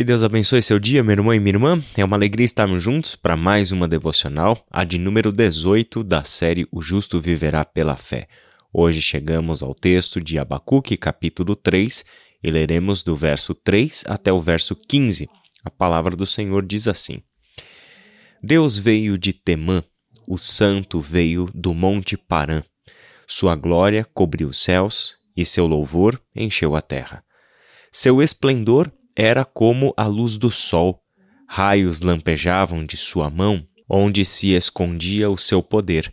Que Deus abençoe seu dia, meu irmão e minha irmã. É uma alegria estarmos juntos para mais uma devocional, a de número 18 da série O Justo Viverá pela Fé. Hoje chegamos ao texto de Abacuque, capítulo 3, e leremos do verso 3 até o verso 15. A palavra do Senhor diz assim: Deus veio de Temã, o santo veio do monte Parã. Sua glória cobriu os céus e seu louvor encheu a terra. Seu esplendor era como a luz do sol, raios lampejavam de sua mão, onde se escondia o seu poder.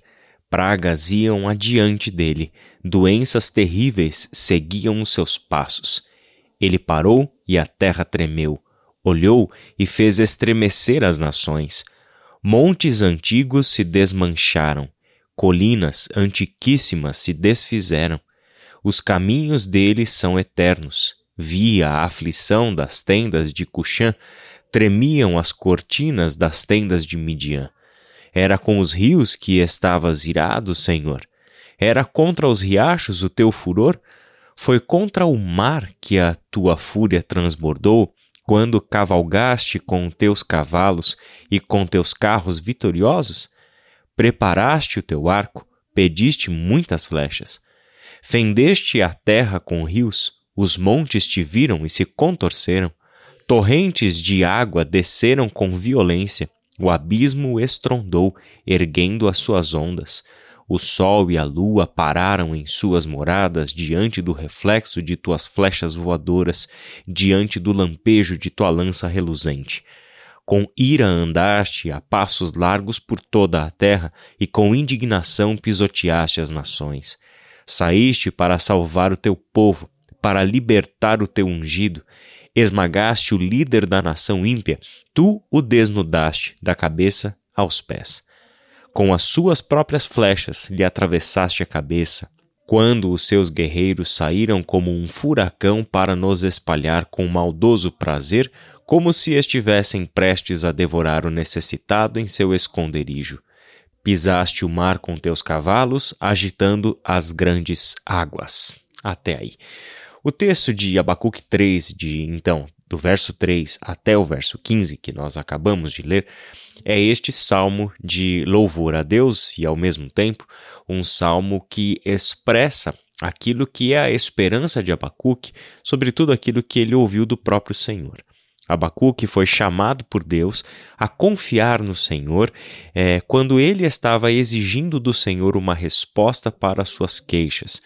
Pragas iam adiante dele, doenças terríveis seguiam os seus passos. Ele parou e a terra tremeu, olhou e fez estremecer as nações. Montes antigos se desmancharam, colinas antiquíssimas se desfizeram. Os caminhos dele são eternos. Via a aflição das tendas de Cuxã, tremiam as cortinas das tendas de Midian. Era com os rios que estavas irado, Senhor. Era contra os riachos o teu furor? Foi contra o mar que a tua fúria transbordou, quando cavalgaste com teus cavalos e com teus carros vitoriosos? Preparaste o teu arco, pediste muitas flechas. Fendeste a terra com rios, os montes te viram e se contorceram. Torrentes de água desceram com violência. O abismo estrondou, erguendo as suas ondas. O sol e a lua pararam em suas moradas diante do reflexo de tuas flechas voadoras, diante do lampejo de tua lança reluzente. Com ira andaste a passos largos por toda a terra, e com indignação pisoteaste as nações. Saíste para salvar o teu povo, para libertar o teu ungido. Esmagaste o líder da nação ímpia, tu o desnudaste da cabeça aos pés. Com as suas próprias flechas lhe atravessaste a cabeça. Quando os seus guerreiros saíram como um furacão para nos espalhar com maldoso prazer, como se estivessem prestes a devorar o necessitado em seu esconderijo. Pisaste o mar com teus cavalos, agitando as grandes águas. Até aí. O texto de Abacuque 3, de então, do verso 3 até o verso 15, que nós acabamos de ler, é este salmo de louvor a Deus e, ao mesmo tempo, um salmo que expressa aquilo que é a esperança de Abacuque, sobretudo aquilo que ele ouviu do próprio Senhor. Abacuque foi chamado por Deus a confiar no Senhor é, quando ele estava exigindo do Senhor uma resposta para suas queixas.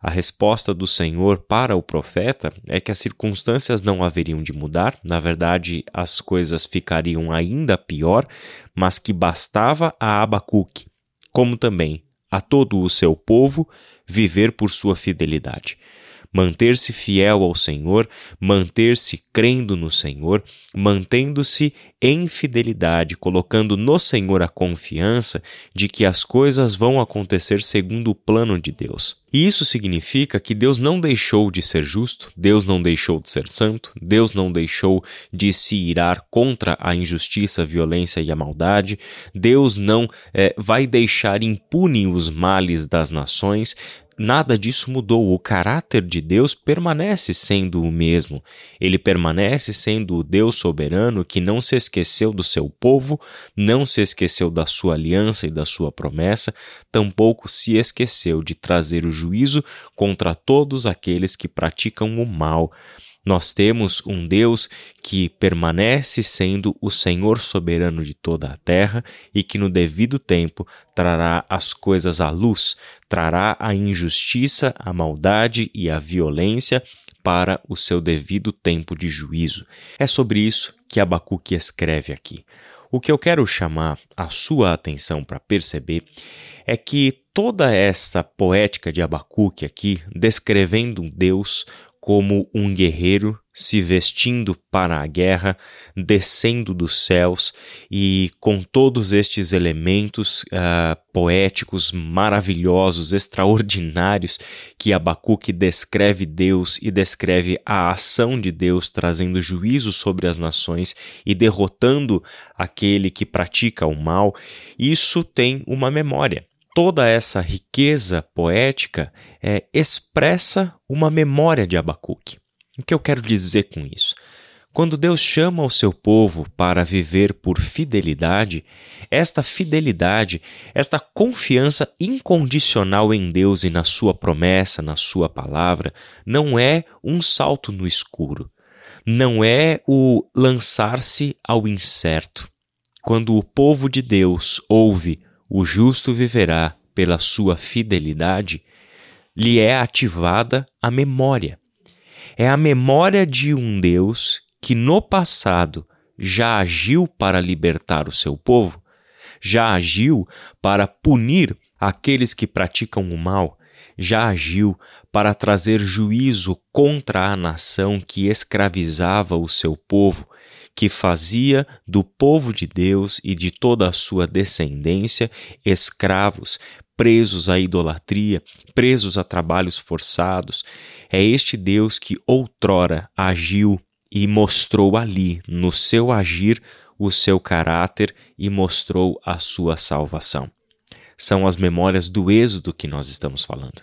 A resposta do Senhor para o profeta é que as circunstâncias não haveriam de mudar, na verdade, as coisas ficariam ainda pior, mas que bastava a Abacuque, como também a todo o seu povo, viver por sua fidelidade manter-se fiel ao Senhor, manter-se crendo no Senhor, mantendo-se em fidelidade, colocando no Senhor a confiança de que as coisas vão acontecer segundo o plano de Deus. E isso significa que Deus não deixou de ser justo, Deus não deixou de ser santo, Deus não deixou de se irar contra a injustiça, a violência e a maldade, Deus não é, vai deixar impune os males das nações, nada disso mudou. O caráter de Deus permanece sendo o mesmo. Ele permanece sendo o Deus soberano que não se esqueceu do seu povo, não se esqueceu da sua aliança e da sua promessa, tampouco se esqueceu de trazer o juízo contra todos aqueles que praticam o mal. Nós temos um Deus que permanece sendo o Senhor soberano de toda a terra e que no devido tempo trará as coisas à luz, trará a injustiça, a maldade e a violência para o seu devido tempo de juízo. É sobre isso que Abacuque escreve aqui. O que eu quero chamar a sua atenção para perceber é que toda essa poética de Abacuque aqui, descrevendo um Deus como um guerreiro se vestindo para a guerra, descendo dos céus e com todos estes elementos uh, poéticos maravilhosos, extraordinários que Abacuque descreve Deus e descreve a ação de Deus trazendo juízo sobre as nações e derrotando aquele que pratica o mal, isso tem uma memória toda essa riqueza poética é, expressa uma memória de Abacuque. O que eu quero dizer com isso? Quando Deus chama o seu povo para viver por fidelidade, esta fidelidade, esta confiança incondicional em Deus e na sua promessa, na sua palavra, não é um salto no escuro, não é o lançar-se ao incerto. Quando o povo de Deus ouve o justo viverá pela sua fidelidade, lhe é ativada a memória. É a memória de um Deus que no passado já agiu para libertar o seu povo, já agiu para punir aqueles que praticam o mal, já agiu para trazer juízo contra a nação que escravizava o seu povo, que fazia do povo de Deus e de toda a sua descendência escravos, presos à idolatria, presos a trabalhos forçados. É este Deus que outrora agiu e mostrou ali, no seu agir, o seu caráter e mostrou a sua salvação. São as memórias do Êxodo que nós estamos falando.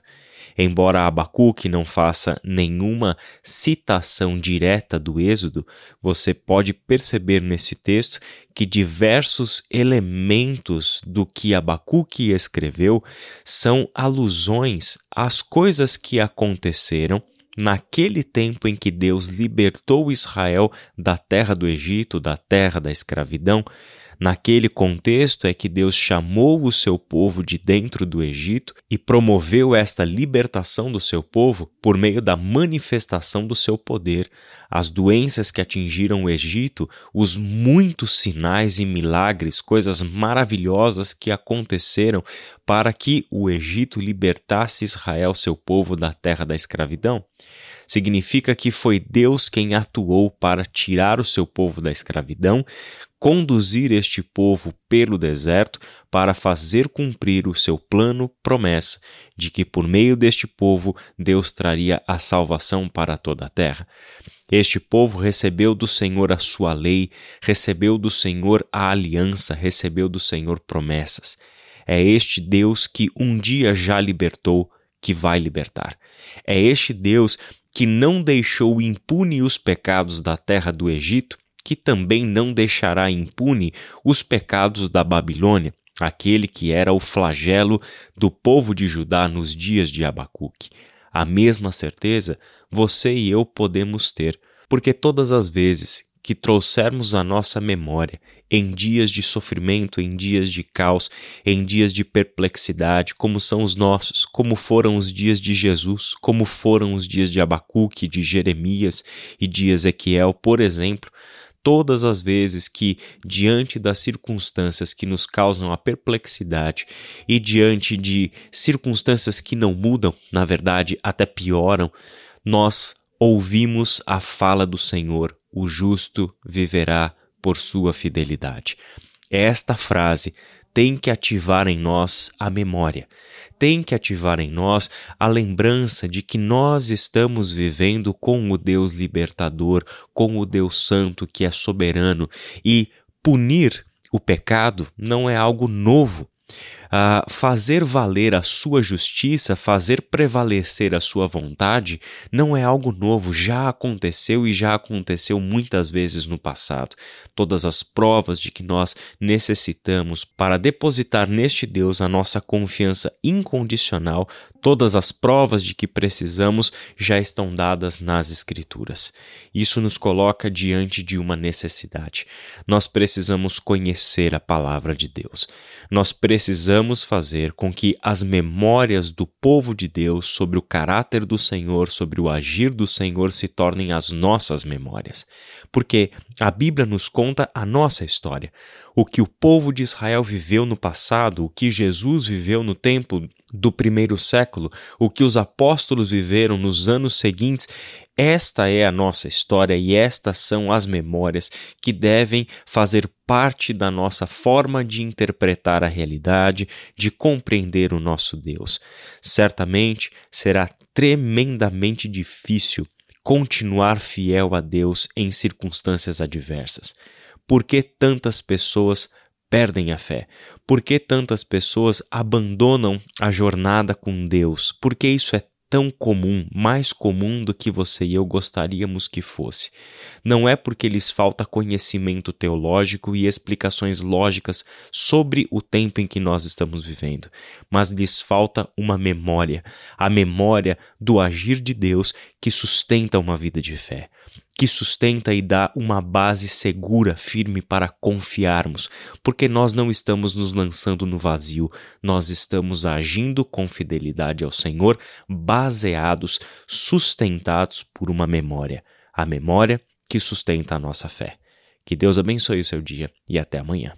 Embora Abacuque não faça nenhuma citação direta do Êxodo, você pode perceber nesse texto que diversos elementos do que Abacuque escreveu são alusões às coisas que aconteceram naquele tempo em que Deus libertou Israel da terra do Egito, da terra da escravidão, Naquele contexto é que Deus chamou o seu povo de dentro do Egito e promoveu esta libertação do seu povo por meio da manifestação do seu poder. As doenças que atingiram o Egito, os muitos sinais e milagres, coisas maravilhosas que aconteceram para que o Egito libertasse Israel, seu povo, da terra da escravidão significa que foi Deus quem atuou para tirar o seu povo da escravidão, conduzir este povo pelo deserto para fazer cumprir o seu plano promessa de que por meio deste povo Deus traria a salvação para toda a terra. Este povo recebeu do Senhor a sua lei, recebeu do Senhor a aliança, recebeu do Senhor promessas. É este Deus que um dia já libertou, que vai libertar. É este Deus que não deixou impune os pecados da terra do Egito, que também não deixará impune os pecados da Babilônia, aquele que era o flagelo do povo de Judá nos dias de Abacuque. A mesma certeza você e eu podemos ter, porque todas as vezes que trouxermos à nossa memória em dias de sofrimento, em dias de caos, em dias de perplexidade, como são os nossos, como foram os dias de Jesus, como foram os dias de Abacuque, de Jeremias e de Ezequiel, por exemplo, todas as vezes que, diante das circunstâncias que nos causam a perplexidade e diante de circunstâncias que não mudam, na verdade até pioram, nós ouvimos a fala do Senhor, o justo viverá por sua fidelidade. Esta frase tem que ativar em nós a memória, tem que ativar em nós a lembrança de que nós estamos vivendo com o Deus libertador, com o Deus santo que é soberano. E punir o pecado não é algo novo, uh, fazer valer a sua justiça, fazer prevalecer a sua vontade, não é algo novo, já aconteceu e já aconteceu muitas vezes no passado. Todas as provas de que nós necessitamos para depositar neste Deus a nossa confiança incondicional, todas as provas de que precisamos já estão dadas nas Escrituras. Isso nos coloca diante de uma necessidade. Nós precisamos conhecer a palavra de Deus. Nós precisamos precisamos fazer com que as memórias do povo de Deus sobre o caráter do Senhor, sobre o agir do Senhor, se tornem as nossas memórias. Porque a Bíblia nos conta a nossa história. O que o povo de Israel viveu no passado, o que Jesus viveu no tempo do primeiro século, o que os apóstolos viveram nos anos seguintes, esta é a nossa história e estas são as memórias que devem fazer parte da nossa forma de interpretar a realidade, de compreender o nosso Deus. Certamente será tremendamente difícil continuar fiel a Deus em circunstâncias adversas. Por que tantas pessoas perdem a fé? Por que tantas pessoas abandonam a jornada com Deus? Por que isso é tão comum, mais comum do que você e eu gostaríamos que fosse. Não é porque lhes falta conhecimento teológico e explicações lógicas sobre o tempo em que nós estamos vivendo, mas lhes falta uma memória, a memória do agir de Deus que sustenta uma vida de fé que sustenta e dá uma base segura, firme para confiarmos, porque nós não estamos nos lançando no vazio, nós estamos agindo com fidelidade ao Senhor, baseados, sustentados por uma memória, a memória que sustenta a nossa fé. Que Deus abençoe o seu dia e até amanhã.